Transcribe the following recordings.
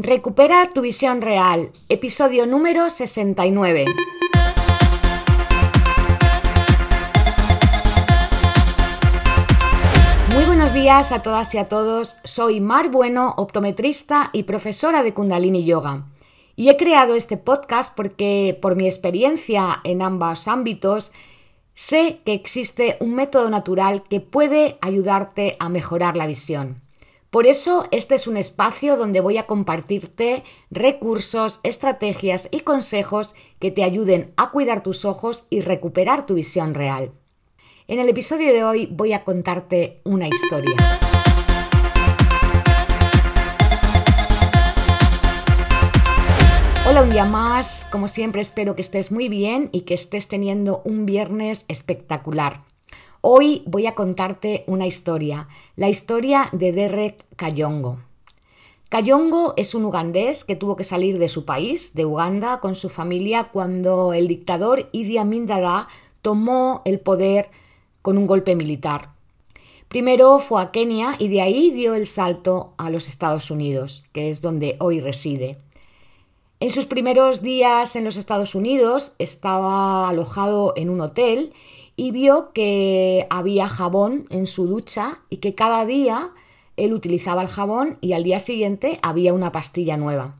Recupera tu visión real, episodio número 69. Muy buenos días a todas y a todos. Soy Mar Bueno, optometrista y profesora de Kundalini Yoga. Y he creado este podcast porque por mi experiencia en ambos ámbitos sé que existe un método natural que puede ayudarte a mejorar la visión. Por eso este es un espacio donde voy a compartirte recursos, estrategias y consejos que te ayuden a cuidar tus ojos y recuperar tu visión real. En el episodio de hoy voy a contarte una historia. Hola un día más, como siempre espero que estés muy bien y que estés teniendo un viernes espectacular. Hoy voy a contarte una historia, la historia de Derek Kayongo. Kayongo es un ugandés que tuvo que salir de su país, de Uganda, con su familia cuando el dictador Idi Amin Dada tomó el poder con un golpe militar. Primero fue a Kenia y de ahí dio el salto a los Estados Unidos, que es donde hoy reside. En sus primeros días en los Estados Unidos estaba alojado en un hotel y vio que había jabón en su ducha y que cada día él utilizaba el jabón y al día siguiente había una pastilla nueva.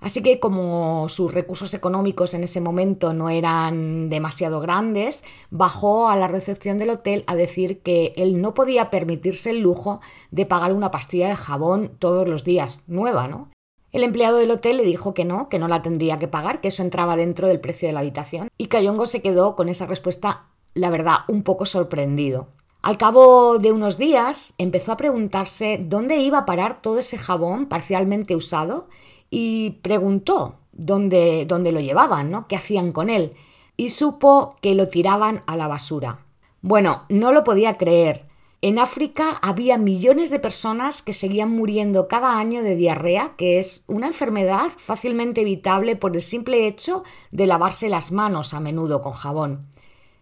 Así que como sus recursos económicos en ese momento no eran demasiado grandes, bajó a la recepción del hotel a decir que él no podía permitirse el lujo de pagar una pastilla de jabón todos los días, nueva, ¿no? El empleado del hotel le dijo que no, que no la tendría que pagar, que eso entraba dentro del precio de la habitación. Y Cayongo se quedó con esa respuesta la verdad, un poco sorprendido. Al cabo de unos días empezó a preguntarse dónde iba a parar todo ese jabón parcialmente usado y preguntó dónde, dónde lo llevaban, ¿no? ¿Qué hacían con él? Y supo que lo tiraban a la basura. Bueno, no lo podía creer. En África había millones de personas que seguían muriendo cada año de diarrea, que es una enfermedad fácilmente evitable por el simple hecho de lavarse las manos a menudo con jabón.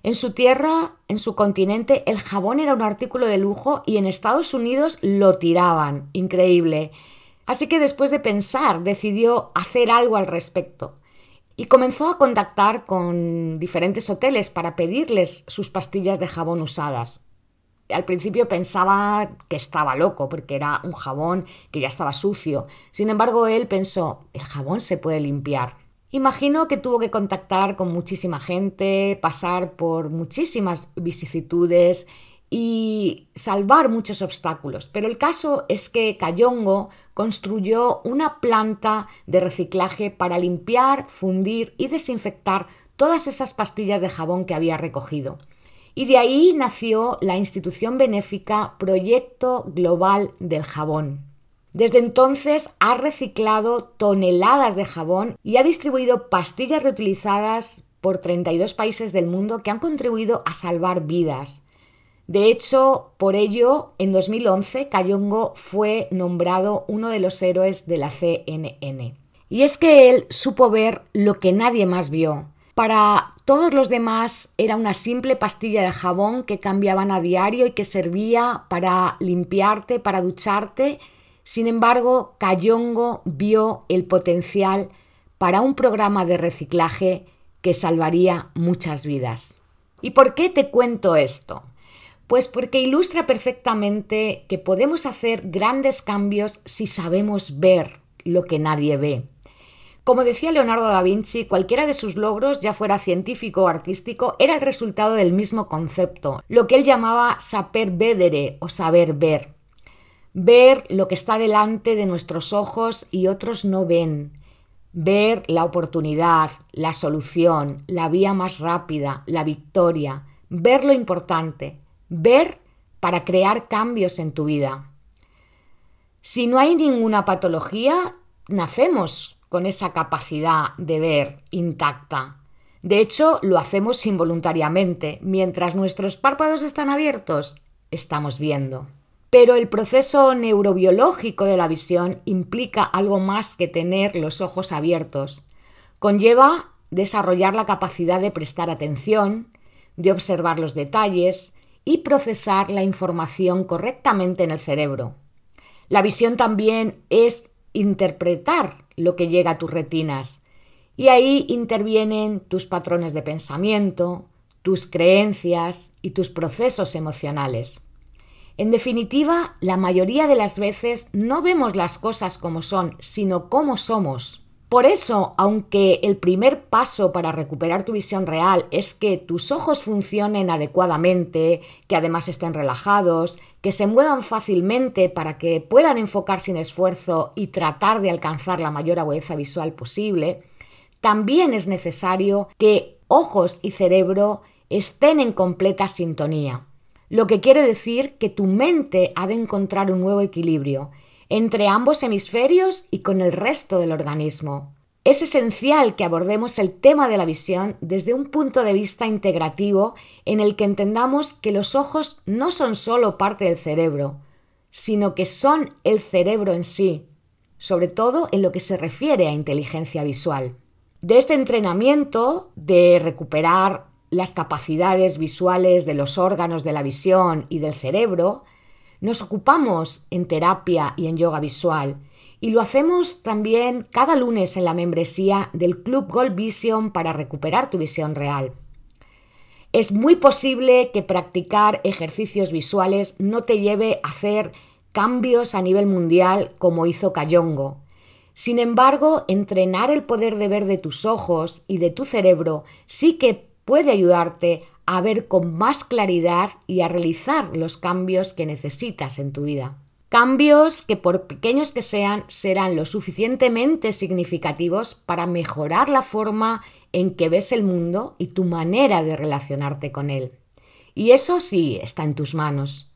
En su tierra, en su continente, el jabón era un artículo de lujo y en Estados Unidos lo tiraban. Increíble. Así que después de pensar, decidió hacer algo al respecto. Y comenzó a contactar con diferentes hoteles para pedirles sus pastillas de jabón usadas. Al principio pensaba que estaba loco porque era un jabón que ya estaba sucio. Sin embargo, él pensó, el jabón se puede limpiar. Imagino que tuvo que contactar con muchísima gente, pasar por muchísimas vicisitudes y salvar muchos obstáculos. Pero el caso es que Cayongo construyó una planta de reciclaje para limpiar, fundir y desinfectar todas esas pastillas de jabón que había recogido. Y de ahí nació la institución benéfica Proyecto Global del Jabón. Desde entonces ha reciclado toneladas de jabón y ha distribuido pastillas reutilizadas por 32 países del mundo que han contribuido a salvar vidas. De hecho, por ello, en 2011, Cayongo fue nombrado uno de los héroes de la CNN. Y es que él supo ver lo que nadie más vio. Para todos los demás era una simple pastilla de jabón que cambiaban a diario y que servía para limpiarte, para ducharte sin embargo, Cayongo vio el potencial para un programa de reciclaje que salvaría muchas vidas. ¿Y por qué te cuento esto? Pues porque ilustra perfectamente que podemos hacer grandes cambios si sabemos ver lo que nadie ve. Como decía Leonardo da Vinci, cualquiera de sus logros, ya fuera científico o artístico, era el resultado del mismo concepto, lo que él llamaba saper vedere o saber ver ver lo que está delante de nuestros ojos y otros no ven, ver la oportunidad, la solución, la vía más rápida, la victoria, ver lo importante, ver para crear cambios en tu vida. Si no hay ninguna patología, nacemos con esa capacidad de ver intacta. De hecho, lo hacemos involuntariamente. Mientras nuestros párpados están abiertos, estamos viendo. Pero el proceso neurobiológico de la visión implica algo más que tener los ojos abiertos. Conlleva desarrollar la capacidad de prestar atención, de observar los detalles y procesar la información correctamente en el cerebro. La visión también es interpretar lo que llega a tus retinas. Y ahí intervienen tus patrones de pensamiento, tus creencias y tus procesos emocionales. En definitiva, la mayoría de las veces no vemos las cosas como son, sino como somos. Por eso, aunque el primer paso para recuperar tu visión real es que tus ojos funcionen adecuadamente, que además estén relajados, que se muevan fácilmente para que puedan enfocar sin esfuerzo y tratar de alcanzar la mayor agudeza visual posible, también es necesario que ojos y cerebro estén en completa sintonía. Lo que quiere decir que tu mente ha de encontrar un nuevo equilibrio entre ambos hemisferios y con el resto del organismo. Es esencial que abordemos el tema de la visión desde un punto de vista integrativo en el que entendamos que los ojos no son solo parte del cerebro, sino que son el cerebro en sí, sobre todo en lo que se refiere a inteligencia visual. De este entrenamiento, de recuperar las capacidades visuales de los órganos de la visión y del cerebro, nos ocupamos en terapia y en yoga visual y lo hacemos también cada lunes en la membresía del Club Gold Vision para recuperar tu visión real. Es muy posible que practicar ejercicios visuales no te lleve a hacer cambios a nivel mundial como hizo Cayongo. Sin embargo, entrenar el poder de ver de tus ojos y de tu cerebro sí que puede ayudarte a ver con más claridad y a realizar los cambios que necesitas en tu vida. Cambios que por pequeños que sean serán lo suficientemente significativos para mejorar la forma en que ves el mundo y tu manera de relacionarte con él. Y eso sí está en tus manos.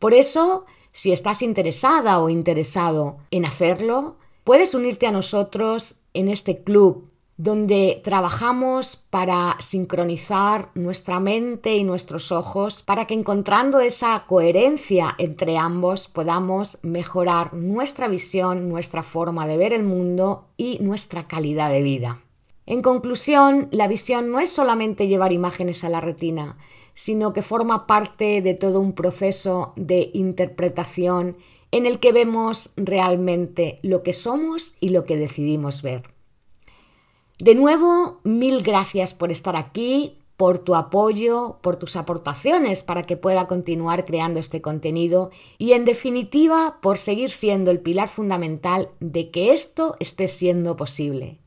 Por eso, si estás interesada o interesado en hacerlo, puedes unirte a nosotros en este club donde trabajamos para sincronizar nuestra mente y nuestros ojos para que encontrando esa coherencia entre ambos podamos mejorar nuestra visión, nuestra forma de ver el mundo y nuestra calidad de vida. En conclusión, la visión no es solamente llevar imágenes a la retina, sino que forma parte de todo un proceso de interpretación en el que vemos realmente lo que somos y lo que decidimos ver. De nuevo, mil gracias por estar aquí, por tu apoyo, por tus aportaciones para que pueda continuar creando este contenido y en definitiva por seguir siendo el pilar fundamental de que esto esté siendo posible.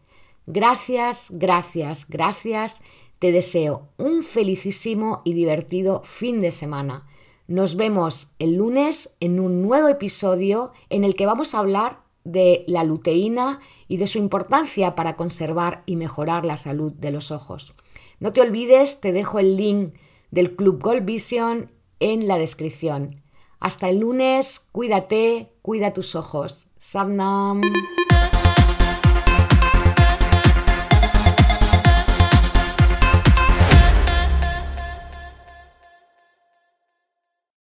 Gracias, gracias, gracias. Te deseo un felicísimo y divertido fin de semana. Nos vemos el lunes en un nuevo episodio en el que vamos a hablar de la luteína y de su importancia para conservar y mejorar la salud de los ojos. No te olvides, te dejo el link del Club Gold Vision en la descripción. Hasta el lunes, cuídate, cuida tus ojos. Sadnam.